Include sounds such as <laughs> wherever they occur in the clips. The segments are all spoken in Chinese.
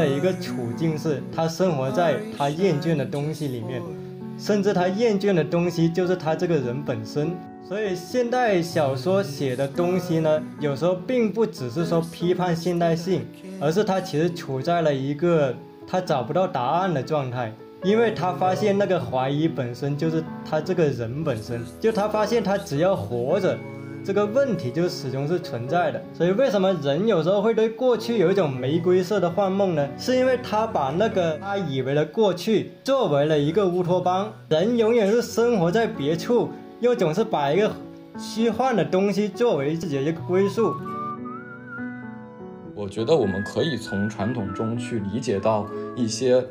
的一个处境是，他生活在他厌倦的东西里面，甚至他厌倦的东西就是他这个人本身。所以现代小说写的东西呢，有时候并不只是说批判现代性，而是他其实处在了一个他找不到答案的状态，因为他发现那个怀疑本身就是他这个人本身，就他发现他只要活着。这个问题就始终是存在的，所以为什么人有时候会对过去有一种玫瑰色的幻梦呢？是因为他把那个他以为的过去作为了一个乌托邦，人永远是生活在别处，又总是把一个虚幻的东西作为自己的一个归宿。我觉得我们可以从传统中去理解到一些。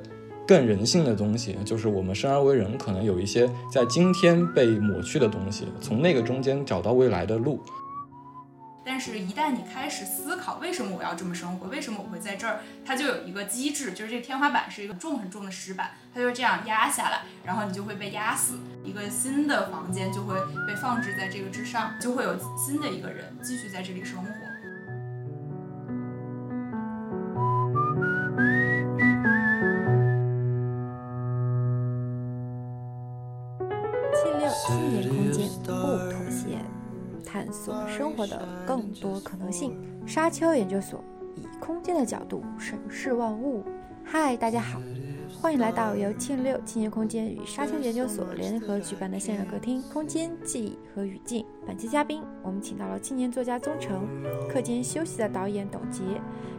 更人性的东西，就是我们生而为人，可能有一些在今天被抹去的东西，从那个中间找到未来的路。但是，一旦你开始思考为什么我要这么生活，为什么我会在这儿，它就有一个机制，就是这个天花板是一个重很重的石板，它就这样压下来，然后你就会被压死。一个新的房间就会被放置在这个之上，就会有新的一个人继续在这里生活。生活的更多可能性。沙丘研究所以空间的角度审视万物。嗨，大家好，欢迎来到由庆六青年空间与沙丘研究所联合举办的线上客厅《空间记忆和语境》。本期嘉宾，我们请到了青年作家宗成、课间休息的导演董洁、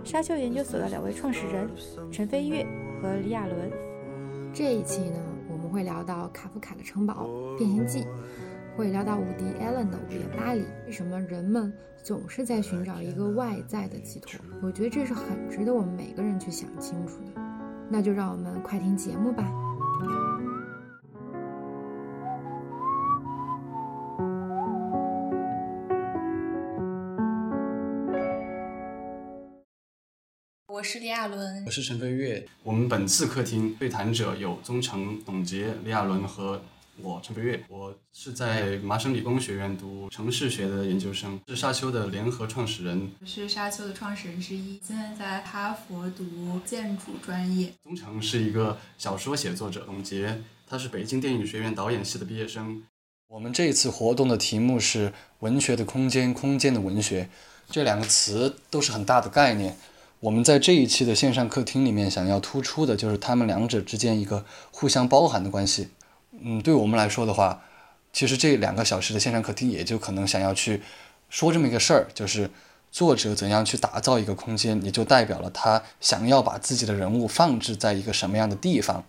沙丘研究所的两位创始人陈飞跃和李亚伦。这一期呢，我们会聊到卡夫卡的《城堡》《变形记》。会聊到伍迪·艾伦的《午夜巴黎》，为什么人们总是在寻找一个外在的寄托？我觉得这是很值得我们每个人去想清楚的。那就让我们快听节目吧。我是李亚伦，我是陈飞跃。我们本次客厅对谈者有宗成、董洁、李亚伦和。我陈飞跃，我是在麻省理工学院读城市学的研究生，是沙丘的联合创始人。我是沙丘的创始人之一，现在在哈佛读建筑专业。宗成是一个小说写作者，董洁他是北京电影学院导演系的毕业生。我们这一次活动的题目是“文学的空间，空间的文学”，这两个词都是很大的概念。我们在这一期的线上客厅里面，想要突出的就是他们两者之间一个互相包含的关系。嗯，对我们来说的话，其实这两个小时的线上客厅也就可能想要去说这么一个事儿，就是作者怎样去打造一个空间，也就代表了他想要把自己的人物放置在一个什么样的地方。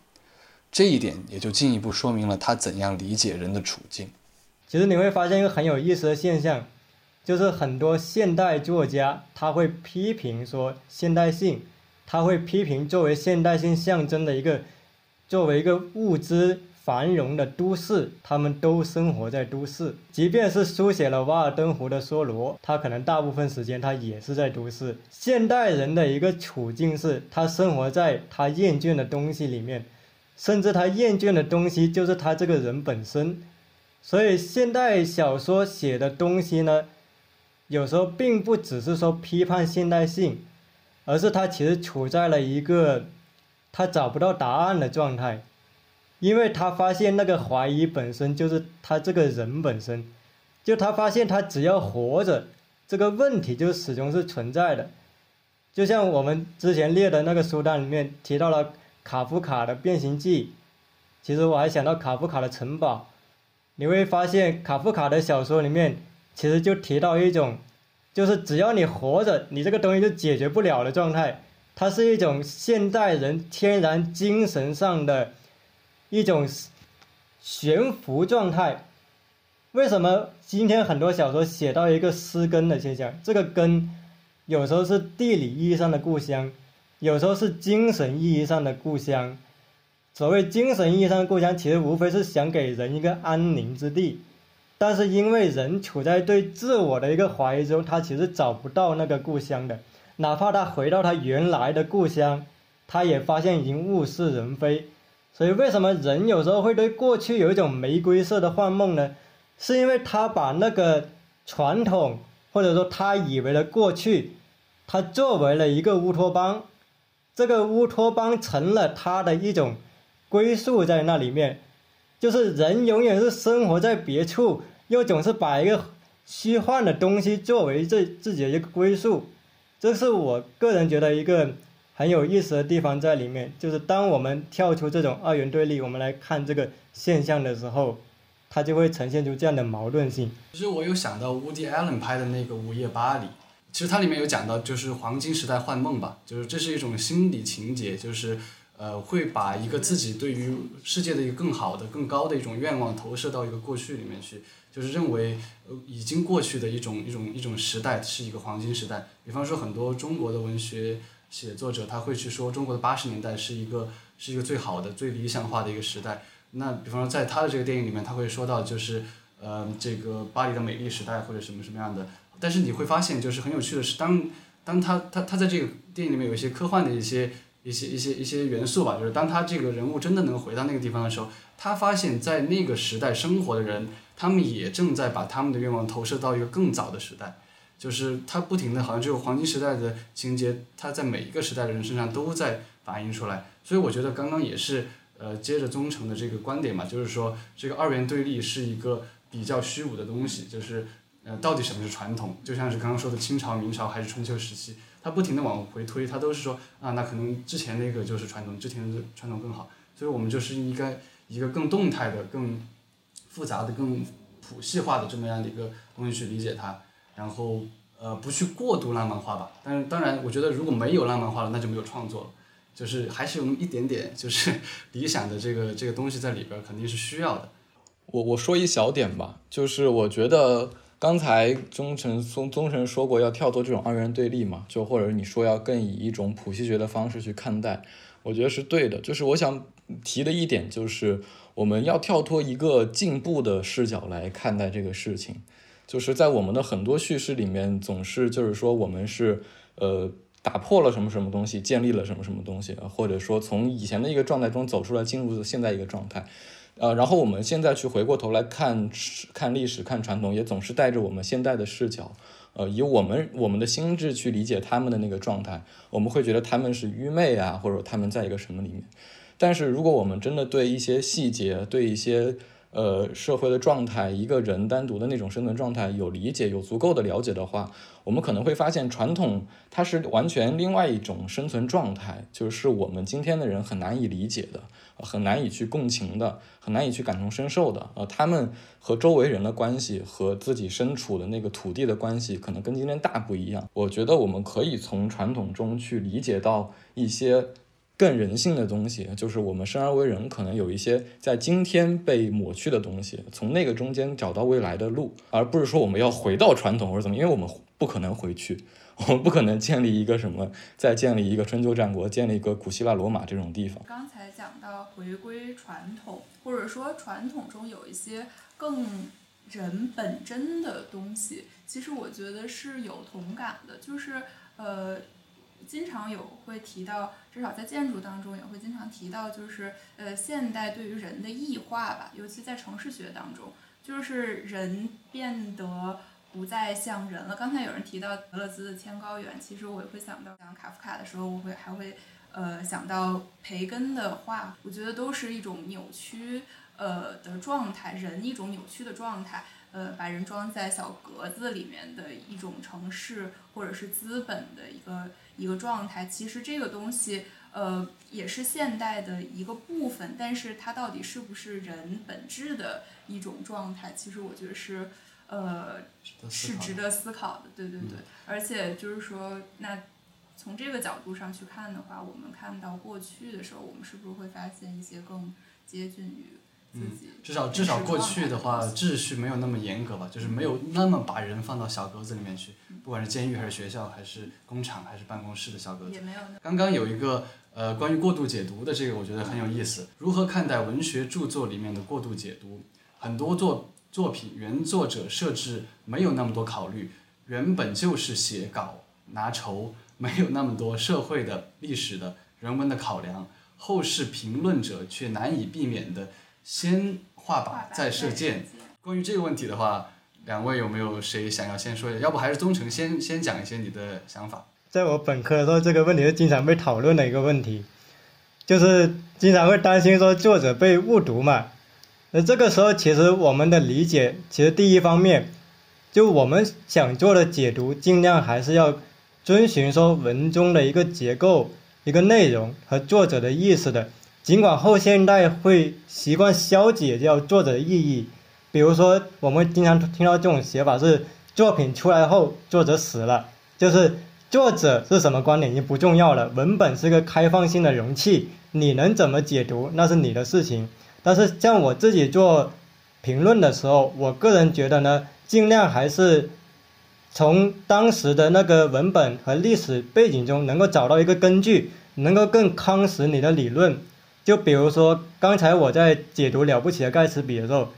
这一点也就进一步说明了他怎样理解人的处境。其实你会发现一个很有意思的现象，就是很多现代作家他会批评说现代性，他会批评作为现代性象征的一个作为一个物资。繁荣的都市，他们都生活在都市。即便是书写了《瓦尔登湖》的梭罗，他可能大部分时间他也是在都市。现代人的一个处境是，他生活在他厌倦的东西里面，甚至他厌倦的东西就是他这个人本身。所以，现代小说写的东西呢，有时候并不只是说批判现代性，而是他其实处在了一个他找不到答案的状态。因为他发现那个怀疑本身就是他这个人本身，就他发现他只要活着，这个问题就始终是存在的。就像我们之前列的那个书单里面提到了卡夫卡的《变形记》，其实我还想到卡夫卡的《城堡》。你会发现卡夫卡的小说里面其实就提到一种，就是只要你活着，你这个东西就解决不了的状态。它是一种现代人天然精神上的。一种悬浮状态，为什么今天很多小说写到一个失根的现象？这个根有时候是地理意义上的故乡，有时候是精神意义上的故乡。所谓精神意义上的故乡，其实无非是想给人一个安宁之地，但是因为人处在对自我的一个怀疑中，他其实找不到那个故乡的，哪怕他回到他原来的故乡，他也发现已经物是人非。所以，为什么人有时候会对过去有一种玫瑰色的幻梦呢？是因为他把那个传统，或者说他以为的过去，他作为了一个乌托邦，这个乌托邦成了他的一种归宿在那里面，就是人永远是生活在别处，又总是把一个虚幻的东西作为这自己的一个归宿，这是我个人觉得一个很有意思的地方在里面。就是当我们跳出这种二元对立，我们来看这个现象的时候，它就会呈现出这样的矛盾性。其实我有想到 Woody Allen 拍的那个《午夜巴黎》，其实它里面有讲到，就是黄金时代幻梦吧，就是这是一种心理情节，就是呃会把一个自己对于世界的一个更好的、更高的一种愿望投射到一个过去里面去，就是认为呃已经过去的一种一种一种时代是一个黄金时代。比方说很多中国的文学写作者他会去说中国的八十年代是一个是一个最好的、最理想化的一个时代。那比方说在他的这个电影里面，他会说到就是呃这个巴黎的美丽时代或者什么什么样的。但是你会发现，就是很有趣的是，当当他他他在这个电影里面有一些科幻的一些一些一些一些元素吧，就是当他这个人物真的能回到那个地方的时候，他发现，在那个时代生活的人，他们也正在把他们的愿望投射到一个更早的时代，就是他不停的，好像这个黄金时代的情节，他在每一个时代的人身上都在反映出来。所以我觉得刚刚也是呃接着宗成的这个观点嘛，就是说这个二元对立是一个比较虚无的东西，就是。呃，到底什么是传统？就像是刚刚说的清朝、明朝还是春秋时期，它不停的往回推，它都是说啊，那可能之前那个就是传统，之前的传统更好，所以我们就是应该一个更动态的、更复杂的、更谱系化的这么样的一个东西去理解它，然后呃不去过度浪漫化吧。但是当然，我觉得如果没有浪漫化了，那就没有创作了，就是还是有那么一点点就是理想的这个这个东西在里边，肯定是需要的。我我说一小点吧，就是我觉得。刚才宗成宗宗成说过要跳脱这种二元对立嘛，就或者你说要更以一种谱系学的方式去看待，我觉得是对的。就是我想提的一点就是，我们要跳脱一个进步的视角来看待这个事情。就是在我们的很多叙事里面，总是就是说我们是呃打破了什么什么东西，建立了什么什么东西，或者说从以前的一个状态中走出来，进入现在一个状态。呃，然后我们现在去回过头来看看历史、看传统，也总是带着我们现代的视角，呃，以我们我们的心智去理解他们的那个状态，我们会觉得他们是愚昧啊，或者他们在一个什么里面。但是如果我们真的对一些细节、对一些呃社会的状态、一个人单独的那种生存状态有理解、有足够的了解的话，我们可能会发现传统它是完全另外一种生存状态，就是我们今天的人很难以理解的。很难以去共情的，很难以去感同身受的，呃，他们和周围人的关系和自己身处的那个土地的关系，可能跟今天大不一样。我觉得我们可以从传统中去理解到一些更人性的东西，就是我们生而为人，可能有一些在今天被抹去的东西，从那个中间找到未来的路，而不是说我们要回到传统或者怎么，因为我们不可能回去。我们不可能建立一个什么，再建立一个春秋战国，建立一个古希腊罗马这种地方。刚才讲到回归传统，或者说传统中有一些更人本真的东西，其实我觉得是有同感的。就是呃，经常有会提到，至少在建筑当中也会经常提到，就是呃，现代对于人的异化吧，尤其在城市学当中，就是人变得。不再像人了。刚才有人提到德勒兹的《天高远》，其实我也会想到讲卡夫卡的时候，我会还会呃想到培根的画。我觉得都是一种扭曲呃的状态，人一种扭曲的状态，呃，把人装在小格子里面的一种城市或者是资本的一个一个状态。其实这个东西呃也是现代的一个部分，但是它到底是不是人本质的一种状态？其实我觉得是。呃，是值得思考的，对对对，而且就是说，那从这个角度上去看的话，我们看到过去的时候，我们是不是会发现一些更接近于自己？至少至少过去的话，秩序没有那么严格吧，就是没有那么把人放到小格子里面去，不管是监狱还是学校还是工厂还是办公室的小格子。也没有。刚刚有一个呃关于过度解读的这个，我觉得很有意思。如何看待文学著作里面的过度解读？很多作。作品原作者设置没有那么多考虑，原本就是写稿拿酬，没有那么多社会的、历史的、人文的考量。后世评论者却难以避免的先画靶再射箭。关于这个问题的话，两位有没有谁想要先说一下？要不还是宗成先先讲一些你的想法？在我本科的时候，这个问题是经常被讨论的一个问题，就是经常会担心说作者被误读嘛。那这个时候，其实我们的理解，其实第一方面，就我们想做的解读，尽量还是要遵循说文中的一个结构、一个内容和作者的意思的。尽管后现代会习惯消解掉作者的意义，比如说我们经常听到这种写法是作品出来后作者死了，就是作者是什么观点已经不重要了，文本是个开放性的容器，你能怎么解读那是你的事情。但是像我自己做评论的时候，我个人觉得呢，尽量还是从当时的那个文本和历史背景中能够找到一个根据，能够更夯实你的理论。就比如说，刚才我在解读《了不起的盖茨比》的时候，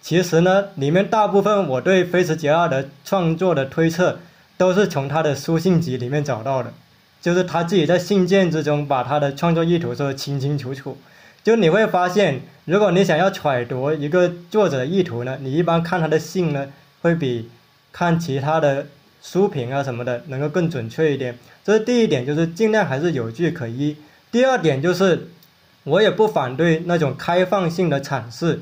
其实呢，里面大部分我对菲茨杰拉德创作的推测，都是从他的书信集里面找到的，就是他自己在信件之中把他的创作意图说的清清楚楚。就你会发现，如果你想要揣度一个作者的意图呢，你一般看他的信呢，会比看其他的书评啊什么的能够更准确一点。这是第一点，就是尽量还是有据可依。第二点就是。我也不反对那种开放性的阐释，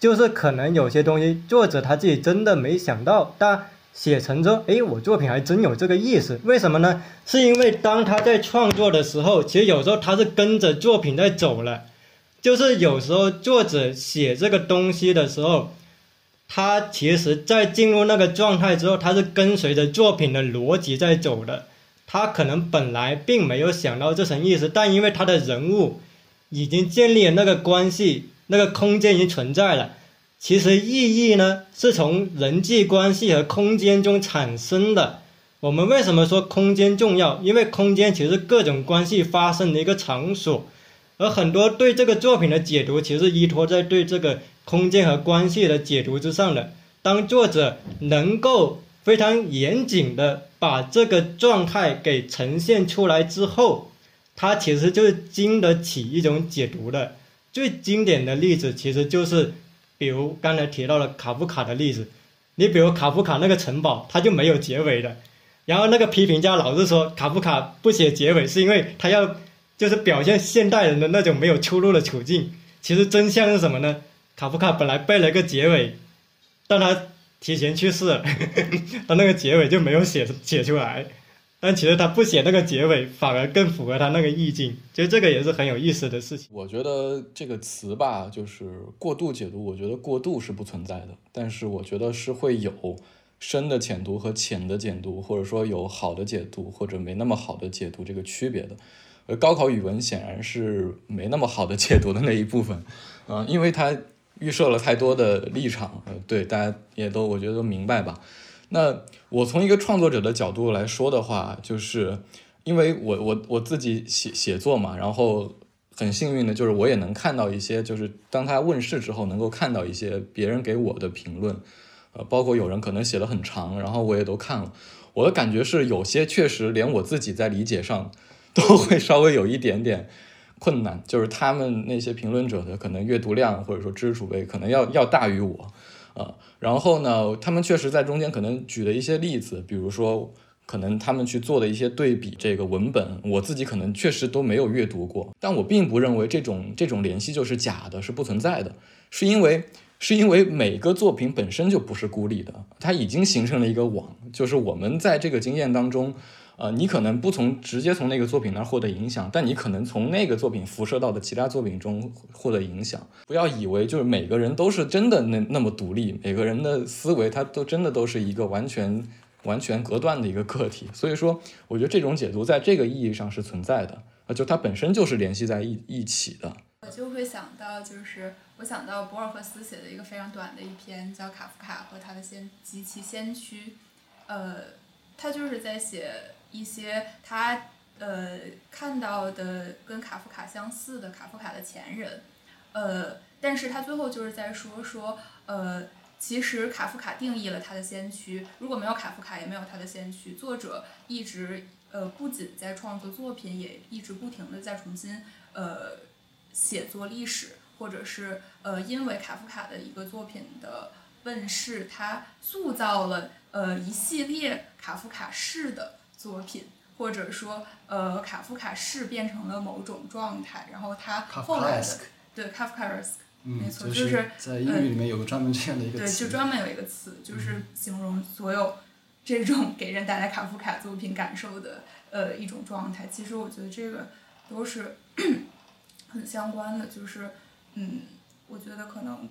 就是可能有些东西作者他自己真的没想到，但写成之后，哎，我作品还真有这个意思。为什么呢？是因为当他在创作的时候，其实有时候他是跟着作品在走了，就是有时候作者写这个东西的时候，他其实在进入那个状态之后，他是跟随着作品的逻辑在走的，他可能本来并没有想到这层意思，但因为他的人物。已经建立了那个关系，那个空间已经存在了。其实意义呢，是从人际关系和空间中产生的。我们为什么说空间重要？因为空间其实各种关系发生的一个场所，而很多对这个作品的解读，其实依托在对这个空间和关系的解读之上的。当作者能够非常严谨的把这个状态给呈现出来之后。它其实就是经得起一种解读的，最经典的例子其实就是，比如刚才提到了卡夫卡的例子，你比如卡夫卡那个城堡，它就没有结尾的，然后那个批评家老是说卡夫卡不写结尾是因为他要就是表现现代人的那种没有出路的处境，其实真相是什么呢？卡夫卡本来背了一个结尾，但他提前去世了，<laughs> 他那个结尾就没有写写出来。但其实他不写那个结尾，反而更符合他那个意境。其实这个也是很有意思的事情。我觉得这个词吧，就是过度解读。我觉得过度是不存在的，但是我觉得是会有深的浅读和浅的解读，或者说有好的解读或者没那么好的解读这个区别的。而高考语文显然是没那么好的解读的那一部分，嗯，<laughs> 因为它预设了太多的立场。呃，对，大家也都我觉得都明白吧。那我从一个创作者的角度来说的话，就是因为我我我自己写写作嘛，然后很幸运的就是我也能看到一些，就是当他问世之后，能够看到一些别人给我的评论，呃，包括有人可能写的很长，然后我也都看了。我的感觉是，有些确实连我自己在理解上都会稍微有一点点困难，就是他们那些评论者的可能阅读量或者说知识储备可能要要大于我。啊，然后呢，他们确实在中间可能举了一些例子，比如说，可能他们去做的一些对比，这个文本，我自己可能确实都没有阅读过，但我并不认为这种这种联系就是假的，是不存在的，是因为是因为每个作品本身就不是孤立的，它已经形成了一个网，就是我们在这个经验当中。呃，你可能不从直接从那个作品那儿获得影响，但你可能从那个作品辐射到的其他作品中获得影响。不要以为就是每个人都是真的那那么独立，每个人的思维他都真的都是一个完全完全隔断的一个个体。所以说，我觉得这种解读在这个意义上是存在的，啊，就它本身就是联系在一一起的。我就会想到，就是我想到博尔赫斯写的一个非常短的一篇，叫《卡夫卡和他的先及其先驱》，呃，他就是在写。一些他呃看到的跟卡夫卡相似的卡夫卡的前人，呃，但是他最后就是在说说呃，其实卡夫卡定义了他的先驱，如果没有卡夫卡，也没有他的先驱。作者一直呃不仅在创作作品，也一直不停的在重新呃写作历史，或者是呃因为卡夫卡的一个作品的问世，他塑造了呃一系列卡夫卡式的。作品，或者说呃卡夫卡是变成了某种状态，然后他后来的对 Kafkaesque 嗯，没错就就是在英语里面有个专门这样的一个对，就专门有一个词，就是形容所有这种给人带来卡夫卡作品感受的呃一种状态。其实我觉得这个都是 <clears throat> 很相关的，就是嗯，我觉得可能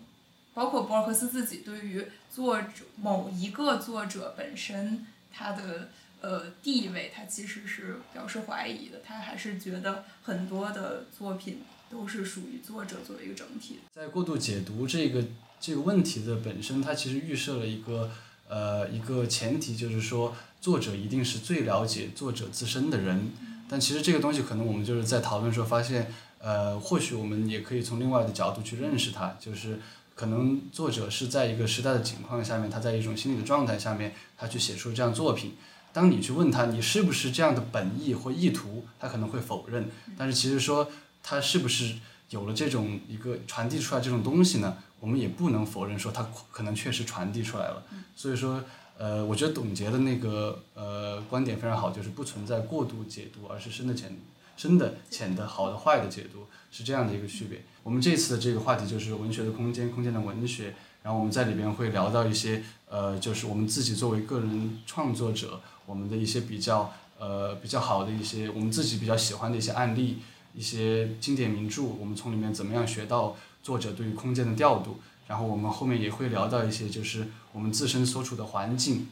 包括博尔赫斯自己对于作者某一个作者本身他的呃地位，他其实是表示怀疑的，他还是觉得很多的作品都是属于作者作为一个整体。在过度解读这个这个问题的本身，它其实预设了一个呃一个前提，就是说作者一定是最了解作者自身的人。但其实这个东西可能我们就是在讨论的时候发现，呃，或许我们也可以从另外的角度去认识它，就是可能作者是在一个时代的情况下面，他在一种心理的状态下面，他去写出这样作品。当你去问他你是不是这样的本意或意图，他可能会否认。但是其实说他是不是有了这种一个传递出来这种东西呢？我们也不能否认说他可能确实传递出来了。所以说，呃，我觉得董洁的那个呃观点非常好，就是不存在过度解读，而是深的浅、深的浅的、好的坏的解读，是这样的一个区别。我们这次的这个话题就是文学的空间，空间的文学。然后我们在里边会聊到一些呃，就是我们自己作为个人创作者，我们的一些比较呃比较好的一些我们自己比较喜欢的一些案例，一些经典名著，我们从里面怎么样学到作者对于空间的调度。然后我们后面也会聊到一些就是我们自身所处的环境，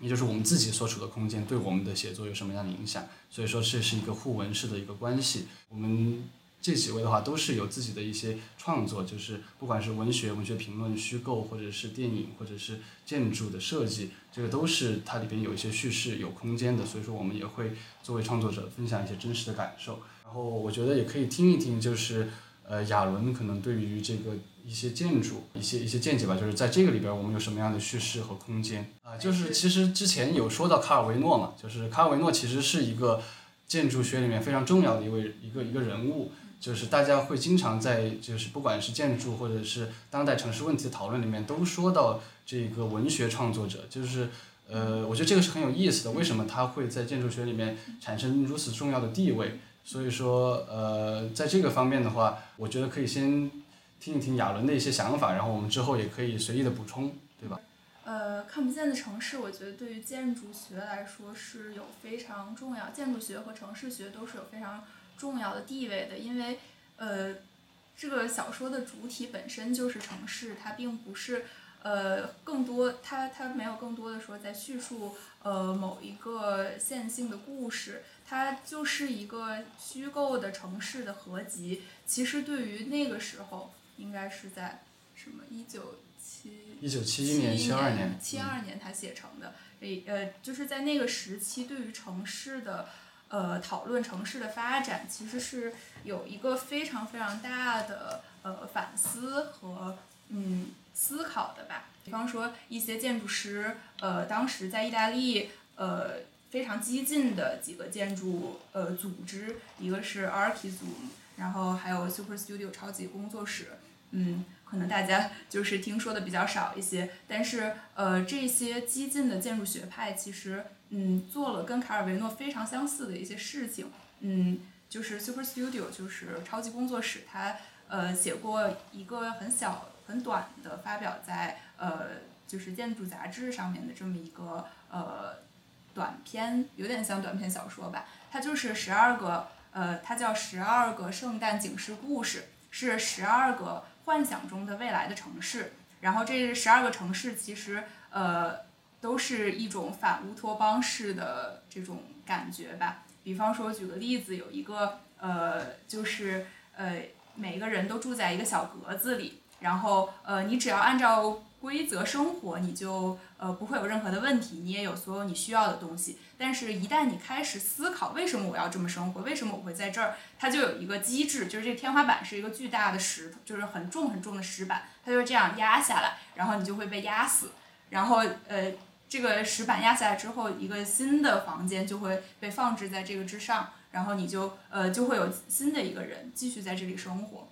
也就是我们自己所处的空间对我们的写作有什么样的影响。所以说这是一个互文式的一个关系。我们这几位的话都是有自己的一些创作，就是不管是文学、文学评论、虚构，或者是电影，或者是建筑的设计，这个都是它里边有一些叙事、有空间的。所以说我们也会作为创作者分享一些真实的感受。然后我觉得也可以听一听，就是呃亚伦可能对于这个一些建筑一些一些见解吧，就是在这个里边我们有什么样的叙事和空间啊、就是其实之前有说到卡尔维诺嘛，就是卡尔维诺其实是一个建筑学里面非常重要的一位一个一个人物。就是大家会经常在就是不管是建筑或者是当代城市问题讨论里面，都说到这个文学创作者，就是呃，我觉得这个是很有意思的。为什么他会在建筑学里面产生如此重要的地位？所以说呃，在这个方面的话，我觉得可以先听一听亚伦的一些想法，然后我们之后也可以随意的补充，对吧？呃，看不见的城市，我觉得对于建筑学来说是有非常重要，建筑学和城市学都是有非常重要的地位的，因为呃，这个小说的主体本身就是城市，它并不是呃更多，它它没有更多的说在叙述呃某一个线性的故事，它就是一个虚构的城市的合集。其实对于那个时候，应该是在什么一九七一九七一年、七二年，七二年他写成的，诶呃，就是在那个时期，对于城市的呃讨论，城市的发展，其实是有一个非常非常大的呃反思和嗯思考的吧。比方说一些建筑师，呃，当时在意大利，呃。非常激进的几个建筑呃组织，一个是 Archizoom，然后还有 Super Studio 超级工作室，嗯，可能大家 <laughs> 就是听说的比较少一些，但是呃，这些激进的建筑学派其实嗯做了跟卡尔维诺非常相似的一些事情，嗯，就是 Super Studio 就是超级工作室，他呃写过一个很小很短的发表在呃就是建筑杂志上面的这么一个呃短篇，有点像短篇小说吧，它就是十二个呃，它叫十二个圣诞警示故事，是十二个。幻想中的未来的城市，然后这十二个城市其实呃都是一种反乌托邦式的这种感觉吧。比方说，举个例子，有一个呃就是呃每个人都住在一个小格子里，然后呃你只要按照规则生活，你就呃不会有任何的问题，你也有所有你需要的东西。但是，一旦你开始思考为什么我要这么生活，为什么我会在这儿，它就有一个机制，就是这天花板是一个巨大的石头，就是很重很重的石板，它就这样压下来，然后你就会被压死。然后，呃，这个石板压下来之后，一个新的房间就会被放置在这个之上，然后你就呃就会有新的一个人继续在这里生活。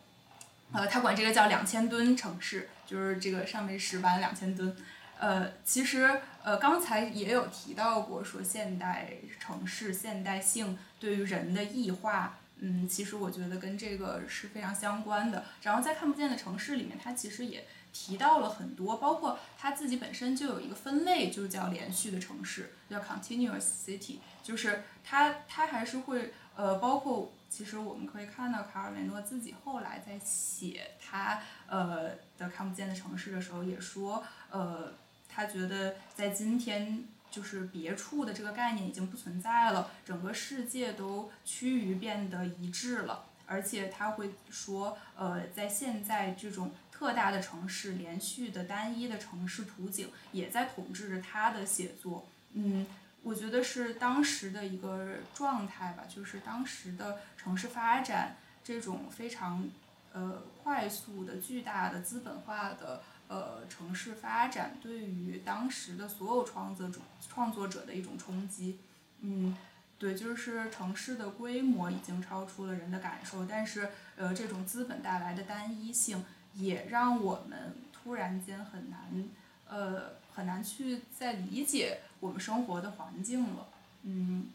呃，他管这个叫两千吨城市，就是这个上面石板两千吨。呃，其实呃，刚才也有提到过，说现代城市现代性对于人的异化，嗯，其实我觉得跟这个是非常相关的。然后在看不见的城市里面，它其实也提到了很多，包括它自己本身就有一个分类，就叫连续的城市，叫 continuous city，就是它它还是会呃，包括其实我们可以看到卡尔维诺自己后来在写他呃的看不见的城市的时候，也说呃。他觉得在今天，就是别处的这个概念已经不存在了，整个世界都趋于变得一致了。而且他会说，呃，在现在这种特大的城市、连续的单一的城市图景，也在统治着他的写作。嗯，我觉得是当时的一个状态吧，就是当时的城市发展这种非常呃快速的、巨大的资本化的。呃，城市发展对于当时的所有创作者创作者的一种冲击，嗯，对，就是城市的规模已经超出了人的感受，但是呃，这种资本带来的单一性也让我们突然间很难，呃，很难去再理解我们生活的环境了，嗯，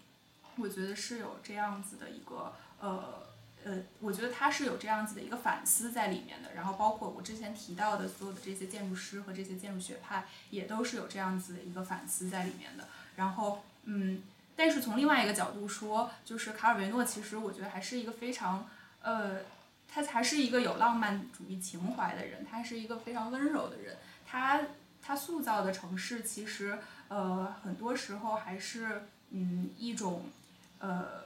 我觉得是有这样子的一个呃。呃，我觉得他是有这样子的一个反思在里面的，然后包括我之前提到的所有的这些建筑师和这些建筑学派，也都是有这样子的一个反思在里面的。然后，嗯，但是从另外一个角度说，就是卡尔维诺其实我觉得还是一个非常，呃，他才是一个有浪漫主义情怀的人，他是一个非常温柔的人。他他塑造的城市其实，呃，很多时候还是嗯一种，呃，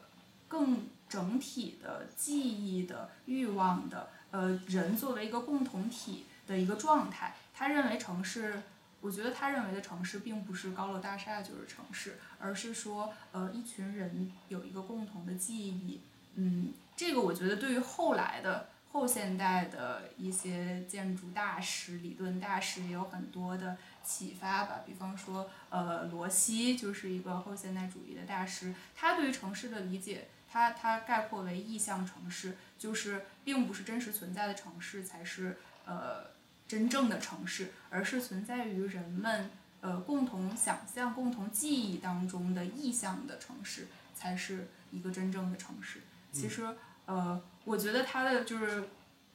更。整体的记忆的欲望的，呃，人作为一个共同体的一个状态，他认为城市，我觉得他认为的城市并不是高楼大厦就是城市，而是说，呃，一群人有一个共同的记忆，嗯，这个我觉得对于后来的后现代的一些建筑大师、理论大师也有很多的启发吧。比方说，呃，罗西就是一个后现代主义的大师，他对于城市的理解。他他概括为意象城市，就是并不是真实存在的城市才是呃真正的城市，而是存在于人们呃共同想象、共同记忆当中的意象的城市才是一个真正的城市。其实呃，我觉得它的就是，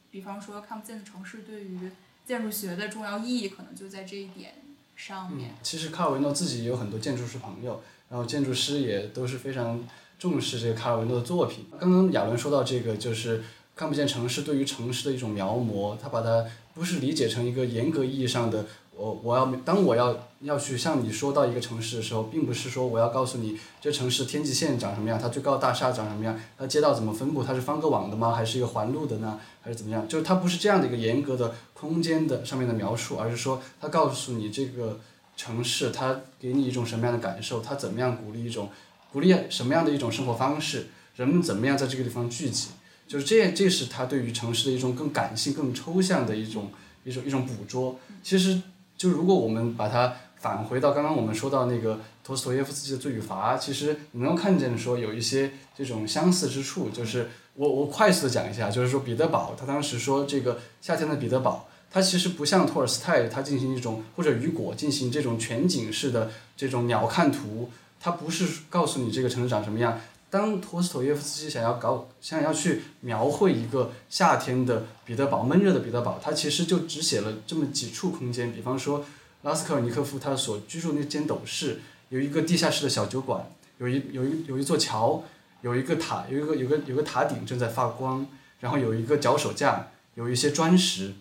比方说看不见的城市对于建筑学的重要意义，可能就在这一点上面。其实卡尔维诺自己有很多建筑师朋友，然后建筑师也都是非常。重视这个卡尔维诺的作品。刚刚亚伦说到这个，就是看不见城市对于城市的一种描摹，他把它不是理解成一个严格意义上的我我要当我要要去向你说到一个城市的时候，并不是说我要告诉你这城市天际线长什么样，它最高大厦长什么样，它街道怎么分布，它是方格网的吗，还是一个环路的呢，还是怎么样？就是它不是这样的一个严格的空间的上面的描述，而是说它告诉你这个城市它给你一种什么样的感受，它怎么样鼓励一种。鼓励什么样的一种生活方式？人们怎么样在这个地方聚集？就是这，这是他对于城市的一种更感性、更抽象的一种一种一种捕捉。其实，就如果我们把它返回到刚刚我们说到那个托斯托耶夫斯基的《罪与罚》，其实你能够看见说有一些这种相似之处。就是我我快速的讲一下，就是说彼得堡，他当时说这个夏天的彼得堡，它其实不像托尔斯泰他进行一种或者雨果进行这种全景式的这种鸟瞰图。它不是告诉你这个城市长什么样。当托斯托耶夫斯基想要搞，想要去描绘一个夏天的彼得堡，闷热的彼得堡，他其实就只写了这么几处空间。比方说，拉斯科尔尼科夫他所居住那间斗室，有一个地下室的小酒馆，有一有一有一座桥，有一个塔，有一个有个有个塔顶正在发光，然后有一个脚手架，有一些砖石，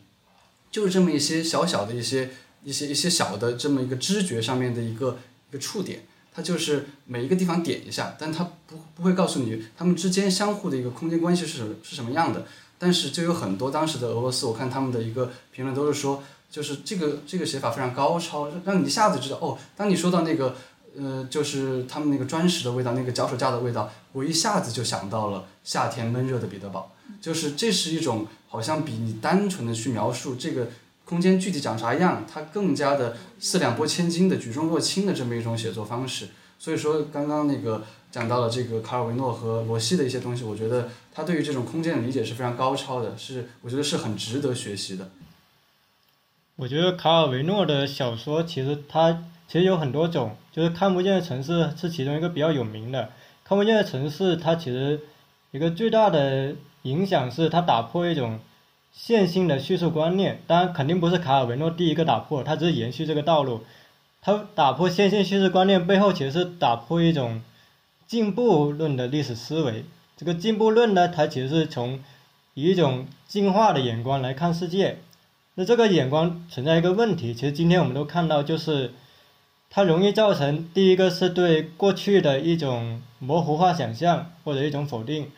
就是这么一些小小的一些一些一些小的这么一个知觉上面的一个一个触点。它就是每一个地方点一下，但它不不会告诉你他们之间相互的一个空间关系是是什么样的。但是就有很多当时的俄罗斯，我看他们的一个评论都是说，就是这个这个写法非常高超，让你一下子知道哦。当你说到那个呃，就是他们那个砖石的味道，那个脚手架的味道，我一下子就想到了夏天闷热的彼得堡。就是这是一种好像比你单纯的去描述这个。空间具体长啥样，它更加的四两拨千斤的举重若轻的这么一种写作方式。所以说，刚刚那个讲到了这个卡尔维诺和罗西的一些东西，我觉得他对于这种空间的理解是非常高超的，是我觉得是很值得学习的。我觉得卡尔维诺的小说其实他其实有很多种，就是看不见的城市是其中一个比较有名的。看不见的城市，它其实一个最大的影响是它打破一种线性的叙述观念。当然，肯定不是卡尔维诺第一个打破，他只是延续这个道路。他打破线性叙事观念背后，其实是打破一种进步论的历史思维。这个进步论呢，它其实是从以一种进化的眼光来看世界。那这个眼光存在一个问题，其实今天我们都看到，就是它容易造成第一个是对过去的一种模糊化想象或者一种否定，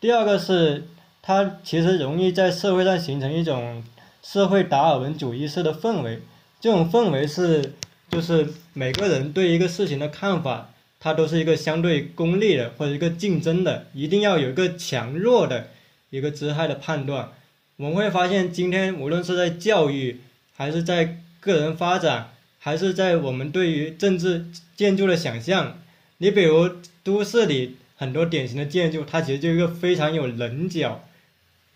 第二个是它其实容易在社会上形成一种社会达尔文主义式的氛围。这种氛围是。就是每个人对一个事情的看法，它都是一个相对功利的或者一个竞争的，一定要有一个强弱的一个姿态的判断。我们会发现，今天无论是在教育，还是在个人发展，还是在我们对于政治建筑的想象，你比如都市里很多典型的建筑，它其实就一个非常有棱角、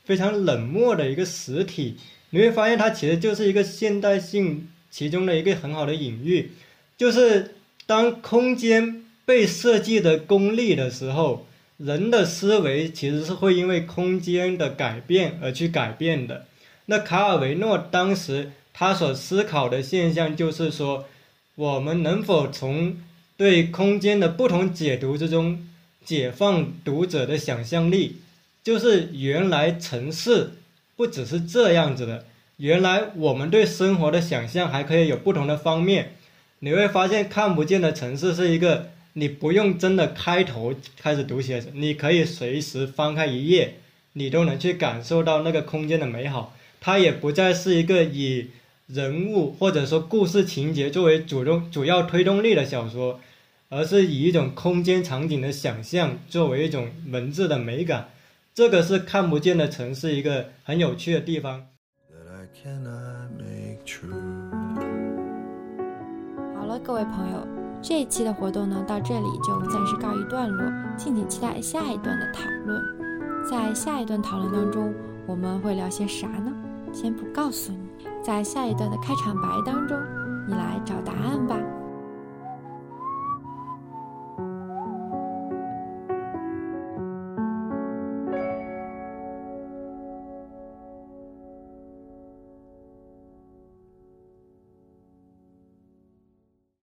非常冷漠的一个实体，你会发现它其实就是一个现代性。其中的一个很好的隐喻，就是当空间被设计的功利的时候，人的思维其实是会因为空间的改变而去改变的。那卡尔维诺当时他所思考的现象就是说，我们能否从对空间的不同解读之中解放读者的想象力？就是原来城市不只是这样子的。原来我们对生活的想象还可以有不同的方面，你会发现看不见的城市是一个你不用真的开头开始读写，你可以随时翻开一页，你都能去感受到那个空间的美好。它也不再是一个以人物或者说故事情节作为主动主要推动力的小说，而是以一种空间场景的想象作为一种文字的美感。这个是看不见的城市一个很有趣的地方。好了，各位朋友，这一期的活动呢，到这里就暂时告一段落，敬请期待下一段的讨论。在下一段讨论当中，我们会聊些啥呢？先不告诉你，在下一段的开场白当中，你来找答案吧。